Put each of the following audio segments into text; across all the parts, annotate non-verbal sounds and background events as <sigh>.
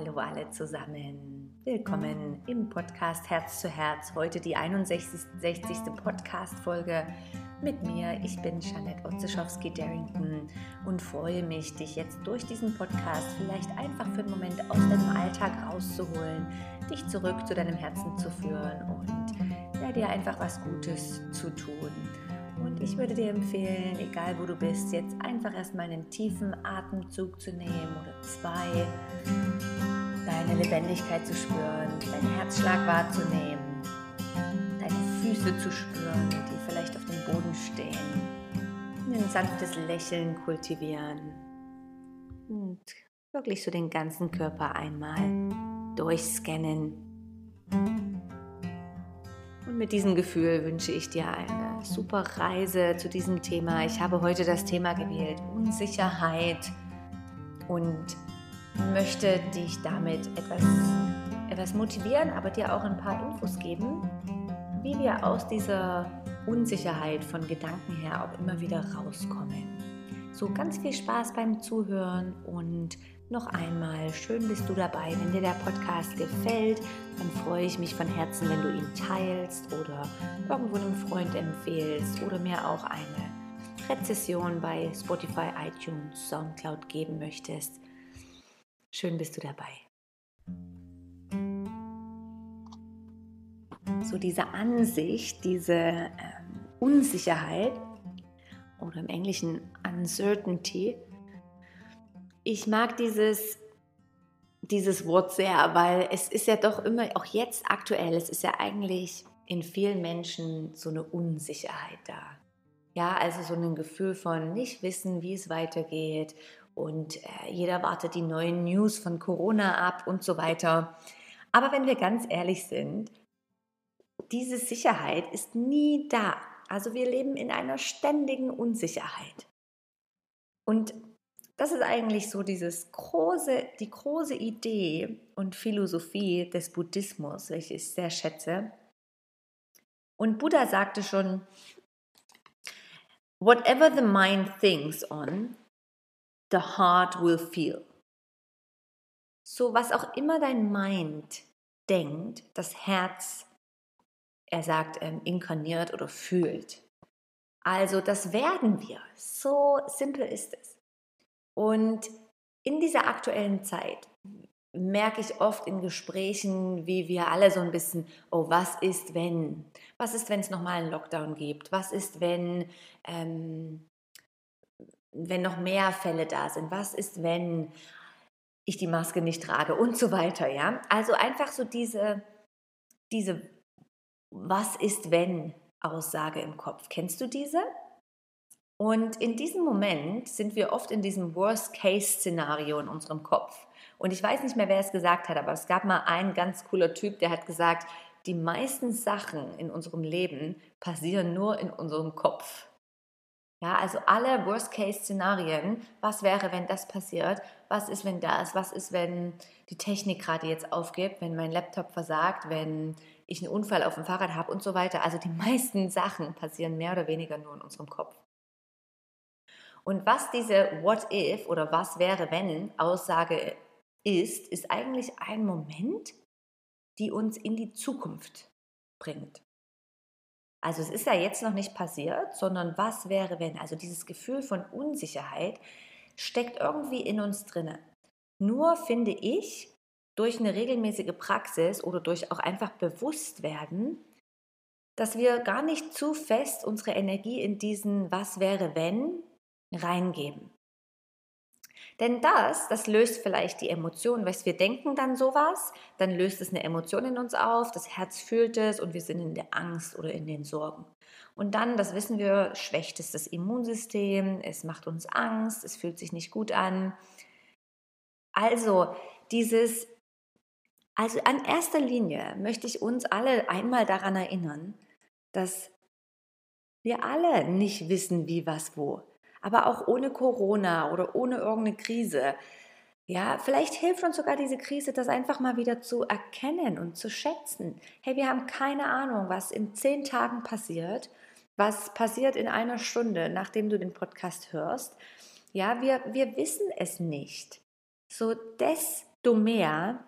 Hallo alle zusammen. Willkommen im Podcast Herz zu Herz. Heute die 61. Podcast-Folge mit mir. Ich bin Janette Otzeschowski-Darrington und freue mich, dich jetzt durch diesen Podcast vielleicht einfach für einen Moment aus deinem Alltag rauszuholen, dich zurück zu deinem Herzen zu führen und ja, dir einfach was Gutes zu tun. Ich würde dir empfehlen, egal wo du bist, jetzt einfach erstmal einen tiefen Atemzug zu nehmen oder zwei, deine Lebendigkeit zu spüren, deinen Herzschlag wahrzunehmen, deine Füße zu spüren, die vielleicht auf dem Boden stehen, ein sanftes Lächeln kultivieren und wirklich so den ganzen Körper einmal durchscannen. Und mit diesem Gefühl wünsche ich dir eine super Reise zu diesem Thema. Ich habe heute das Thema gewählt, Unsicherheit und möchte dich damit etwas, etwas motivieren, aber dir auch ein paar Infos geben, wie wir aus dieser Unsicherheit von Gedanken her auch immer wieder rauskommen. So ganz viel Spaß beim Zuhören und noch einmal, schön bist du dabei. Wenn dir der Podcast gefällt, dann freue ich mich von Herzen, wenn du ihn teilst oder irgendwo einem Freund empfehlst oder mir auch eine Rezession bei Spotify, iTunes, Soundcloud geben möchtest. Schön bist du dabei. So diese Ansicht, diese ähm, Unsicherheit oder im Englischen Uncertainty, ich mag dieses, dieses Wort sehr, weil es ist ja doch immer, auch jetzt aktuell, es ist ja eigentlich in vielen Menschen so eine Unsicherheit da. Ja, also so ein Gefühl von nicht wissen, wie es weitergeht und äh, jeder wartet die neuen News von Corona ab und so weiter. Aber wenn wir ganz ehrlich sind, diese Sicherheit ist nie da. Also wir leben in einer ständigen Unsicherheit. Und das ist eigentlich so dieses große, die große Idee und Philosophie des Buddhismus, welche ich sehr schätze. Und Buddha sagte schon, whatever the mind thinks on, the heart will feel. So was auch immer dein Mind denkt, das Herz, er sagt, ähm, inkarniert oder fühlt. Also das werden wir. So simpel ist es. Und in dieser aktuellen Zeit merke ich oft in Gesprächen, wie wir alle so ein bisschen, oh, was ist, wenn? Was ist, wenn es nochmal einen Lockdown gibt? Was ist, wenn, ähm, wenn noch mehr Fälle da sind? Was ist, wenn ich die Maske nicht trage? Und so weiter, ja? Also einfach so diese, diese Was ist, wenn Aussage im Kopf. Kennst du diese? Und in diesem Moment sind wir oft in diesem Worst-Case-Szenario in unserem Kopf. Und ich weiß nicht mehr, wer es gesagt hat, aber es gab mal einen ganz cooler Typ, der hat gesagt, die meisten Sachen in unserem Leben passieren nur in unserem Kopf. Ja, also alle Worst-Case-Szenarien, was wäre, wenn das passiert, was ist, wenn das, was ist, wenn die Technik gerade jetzt aufgibt, wenn mein Laptop versagt, wenn ich einen Unfall auf dem Fahrrad habe und so weiter. Also die <laughs> meisten Sachen passieren mehr oder weniger nur in unserem Kopf. Und was diese What if oder was wäre wenn Aussage ist, ist eigentlich ein Moment, die uns in die Zukunft bringt. Also es ist ja jetzt noch nicht passiert, sondern was wäre wenn? Also dieses Gefühl von Unsicherheit steckt irgendwie in uns drinne. Nur finde ich, durch eine regelmäßige Praxis oder durch auch einfach Bewusstwerden, dass wir gar nicht zu fest unsere Energie in diesen Was wäre wenn reingeben. Denn das, das löst vielleicht die Emotionen, weil wir denken dann sowas, dann löst es eine Emotion in uns auf, das Herz fühlt es und wir sind in der Angst oder in den Sorgen. Und dann, das wissen wir, schwächt es das Immunsystem, es macht uns Angst, es fühlt sich nicht gut an. Also dieses, also an erster Linie möchte ich uns alle einmal daran erinnern, dass wir alle nicht wissen, wie, was, wo aber auch ohne Corona oder ohne irgendeine Krise. Ja, vielleicht hilft uns sogar diese Krise, das einfach mal wieder zu erkennen und zu schätzen. Hey, wir haben keine Ahnung, was in zehn Tagen passiert, was passiert in einer Stunde, nachdem du den Podcast hörst. Ja, wir, wir wissen es nicht. So, desto mehr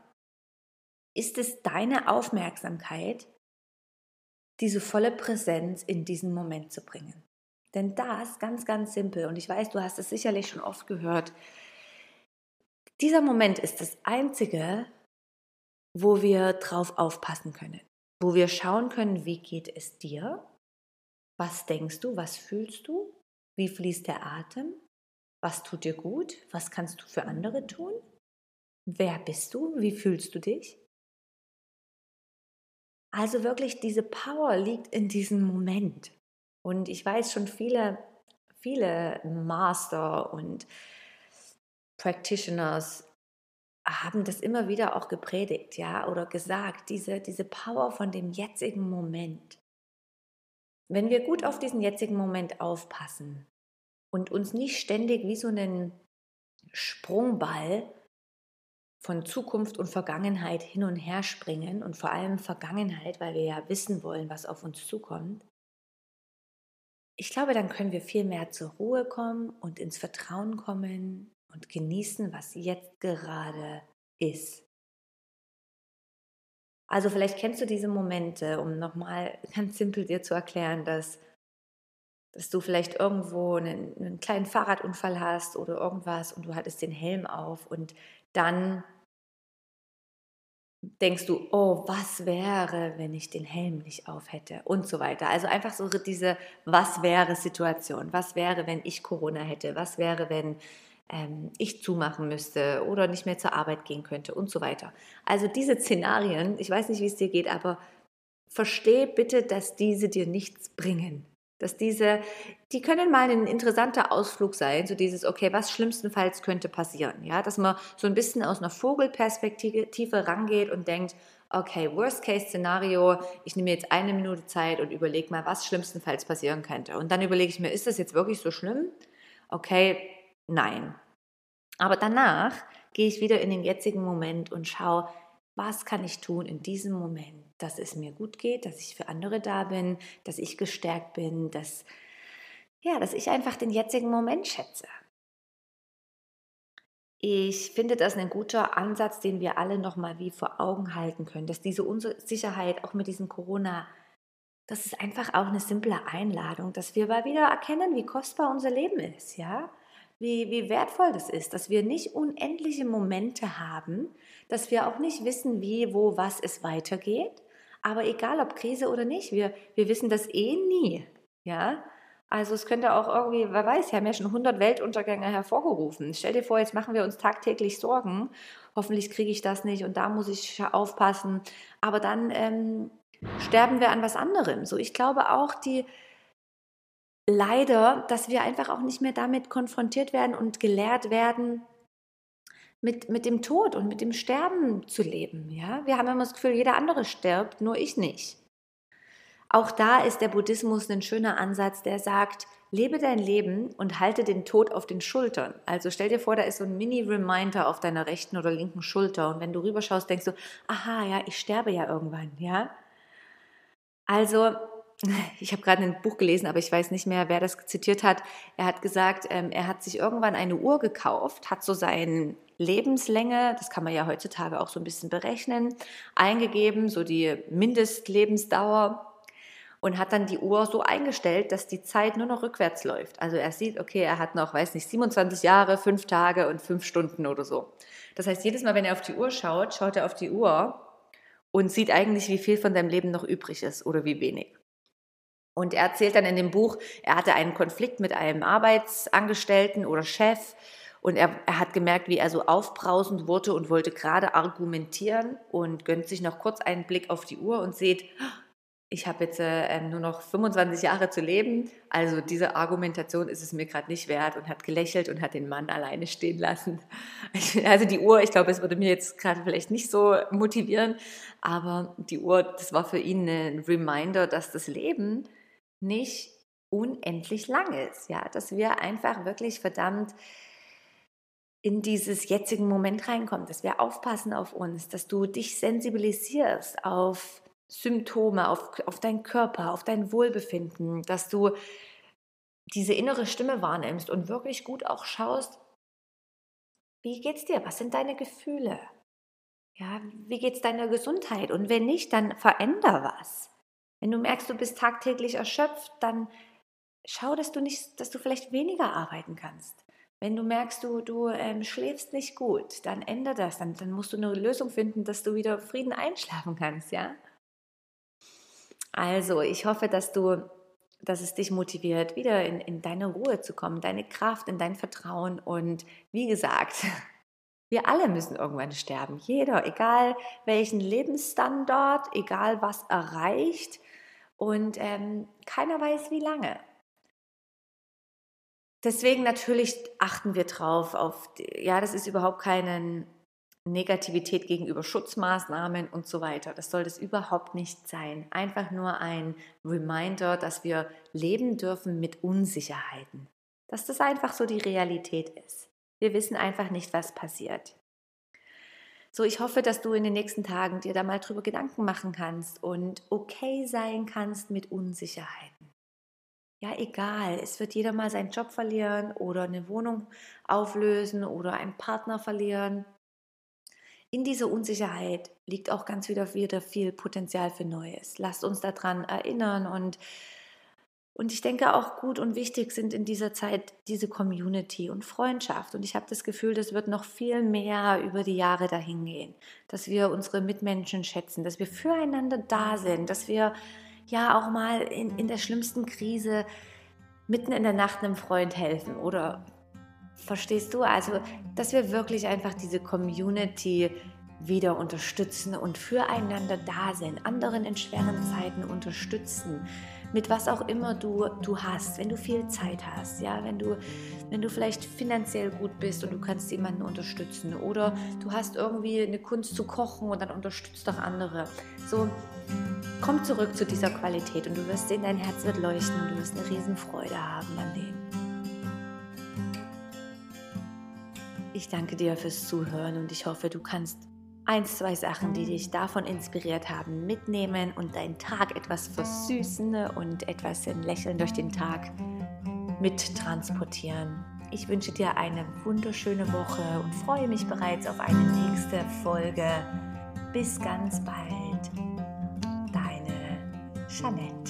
ist es deine Aufmerksamkeit, diese volle Präsenz in diesen Moment zu bringen. Denn das ganz, ganz simpel, und ich weiß, du hast es sicherlich schon oft gehört, dieser Moment ist das Einzige, wo wir drauf aufpassen können, wo wir schauen können, wie geht es dir, was denkst du, was fühlst du, wie fließt der Atem, was tut dir gut, was kannst du für andere tun, wer bist du, wie fühlst du dich. Also wirklich, diese Power liegt in diesem Moment. Und ich weiß schon viele, viele Master und Practitioners haben das immer wieder auch gepredigt, ja, oder gesagt, diese, diese Power von dem jetzigen Moment. Wenn wir gut auf diesen jetzigen Moment aufpassen und uns nicht ständig wie so einen Sprungball von Zukunft und Vergangenheit hin und her springen und vor allem Vergangenheit, weil wir ja wissen wollen, was auf uns zukommt, ich glaube, dann können wir viel mehr zur Ruhe kommen und ins Vertrauen kommen und genießen, was jetzt gerade ist. Also vielleicht kennst du diese Momente, um nochmal ganz simpel dir zu erklären, dass, dass du vielleicht irgendwo einen, einen kleinen Fahrradunfall hast oder irgendwas und du hattest den Helm auf und dann denkst du, oh, was wäre, wenn ich den Helm nicht auf hätte und so weiter. Also einfach so diese Was wäre Situation. Was wäre, wenn ich Corona hätte? Was wäre, wenn ähm, ich zumachen müsste oder nicht mehr zur Arbeit gehen könnte und so weiter. Also diese Szenarien, ich weiß nicht, wie es dir geht, aber versteh bitte, dass diese dir nichts bringen. Dass diese, die können mal ein interessanter Ausflug sein, so dieses, okay, was schlimmstenfalls könnte passieren, ja, dass man so ein bisschen aus einer Vogelperspektive rangeht und denkt, okay, Worst-Case-Szenario, ich nehme jetzt eine Minute Zeit und überlege mal, was schlimmstenfalls passieren könnte. Und dann überlege ich mir, ist das jetzt wirklich so schlimm? Okay, nein. Aber danach gehe ich wieder in den jetzigen Moment und schaue, was kann ich tun in diesem Moment, dass es mir gut geht, dass ich für andere da bin, dass ich gestärkt bin, dass ja, dass ich einfach den jetzigen Moment schätze. Ich finde das ein guter Ansatz, den wir alle noch mal wie vor Augen halten können, dass diese Unsicherheit auch mit diesem Corona das ist einfach auch eine simple Einladung, dass wir mal wieder erkennen, wie kostbar unser Leben ist, ja? wie, wie wertvoll das ist, dass wir nicht unendliche Momente haben, dass wir auch nicht wissen, wie, wo, was es weitergeht. Aber egal ob Krise oder nicht, wir, wir wissen das eh nie. Ja, also es könnte auch irgendwie, wer weiß, wir haben ja schon 100 Weltuntergänge hervorgerufen. Stell dir vor, jetzt machen wir uns tagtäglich Sorgen. Hoffentlich kriege ich das nicht und da muss ich aufpassen. Aber dann ähm, sterben wir an was anderem. So, ich glaube auch die leider, dass wir einfach auch nicht mehr damit konfrontiert werden und gelehrt werden, mit, mit dem Tod und mit dem Sterben zu leben. Ja? Wir haben immer das Gefühl, jeder andere stirbt, nur ich nicht. Auch da ist der Buddhismus ein schöner Ansatz, der sagt, lebe dein Leben und halte den Tod auf den Schultern. Also stell dir vor, da ist so ein Mini-Reminder auf deiner rechten oder linken Schulter und wenn du rüberschaust, denkst du, aha, ja, ich sterbe ja irgendwann, ja. Also <laughs> ich habe gerade ein Buch gelesen, aber ich weiß nicht mehr, wer das zitiert hat. Er hat gesagt, ähm, er hat sich irgendwann eine Uhr gekauft, hat so seine Lebenslänge, das kann man ja heutzutage auch so ein bisschen berechnen, eingegeben, so die Mindestlebensdauer und hat dann die Uhr so eingestellt, dass die Zeit nur noch rückwärts läuft. Also er sieht, okay, er hat noch, weiß nicht, 27 Jahre, 5 Tage und 5 Stunden oder so. Das heißt, jedes Mal, wenn er auf die Uhr schaut, schaut er auf die Uhr und sieht eigentlich, wie viel von seinem Leben noch übrig ist oder wie wenig. Und er erzählt dann in dem Buch, er hatte einen Konflikt mit einem Arbeitsangestellten oder Chef und er, er hat gemerkt, wie er so aufbrausend wurde und wollte gerade argumentieren und gönnt sich noch kurz einen Blick auf die Uhr und sieht, ich habe jetzt äh, nur noch 25 Jahre zu leben, also diese Argumentation ist es mir gerade nicht wert und hat gelächelt und hat den Mann alleine stehen lassen. Also die Uhr, ich glaube, es würde mir jetzt gerade vielleicht nicht so motivieren, aber die Uhr, das war für ihn ein Reminder, dass das Leben nicht unendlich lang ist, ja, dass wir einfach wirklich verdammt in dieses jetzigen Moment reinkommen, dass wir aufpassen auf uns, dass du dich sensibilisierst auf Symptome, auf, auf deinen Körper, auf dein Wohlbefinden, dass du diese innere Stimme wahrnimmst und wirklich gut auch schaust, wie geht's dir? Was sind deine Gefühle? Ja, wie geht es deiner Gesundheit? Und wenn nicht, dann veränder was. Wenn du merkst, du bist tagtäglich erschöpft, dann schau, dass du nicht, dass du vielleicht weniger arbeiten kannst. Wenn du merkst, du, du ähm, schläfst nicht gut, dann ändere das. Dann, dann musst du eine Lösung finden, dass du wieder Frieden einschlafen kannst, ja? Also, ich hoffe, dass du, dass es dich motiviert, wieder in, in deine Ruhe zu kommen, deine Kraft, in dein Vertrauen. Und wie gesagt, <laughs> wir alle müssen irgendwann sterben. Jeder, egal welchen Lebensstandard, egal was erreicht. Und ähm, keiner weiß, wie lange. Deswegen natürlich achten wir drauf auf, ja, das ist überhaupt keine Negativität gegenüber Schutzmaßnahmen und so weiter. Das soll das überhaupt nicht sein. Einfach nur ein Reminder, dass wir leben dürfen mit Unsicherheiten. Dass das einfach so die Realität ist. Wir wissen einfach nicht, was passiert. So, ich hoffe, dass du in den nächsten Tagen dir da mal drüber Gedanken machen kannst und okay sein kannst mit Unsicherheiten ja, egal, es wird jeder mal seinen Job verlieren oder eine Wohnung auflösen oder einen Partner verlieren. In dieser Unsicherheit liegt auch ganz wieder, wieder viel Potenzial für Neues. Lasst uns daran erinnern und, und ich denke auch gut und wichtig sind in dieser Zeit diese Community und Freundschaft. Und ich habe das Gefühl, das wird noch viel mehr über die Jahre dahin gehen, dass wir unsere Mitmenschen schätzen, dass wir füreinander da sind, dass wir ja auch mal in, in der schlimmsten Krise mitten in der Nacht einem Freund helfen oder verstehst du? Also, dass wir wirklich einfach diese Community wieder unterstützen und füreinander da sind, anderen in schweren Zeiten unterstützen, mit was auch immer du, du hast, wenn du viel Zeit hast, ja, wenn du, wenn du vielleicht finanziell gut bist und du kannst jemanden unterstützen oder du hast irgendwie eine Kunst zu kochen und dann unterstützt doch andere. So, komm zurück zu dieser Qualität und du wirst sehen, dein Herz wird leuchten und du wirst eine Riesenfreude haben an dem. Ich danke dir fürs Zuhören und ich hoffe, du kannst eins, zwei Sachen, die dich davon inspiriert haben, mitnehmen und deinen Tag etwas versüßen und etwas in Lächeln durch den Tag mittransportieren. Ich wünsche dir eine wunderschöne Woche und freue mich bereits auf eine nächste Folge. Bis ganz bald. Deine Jeanette.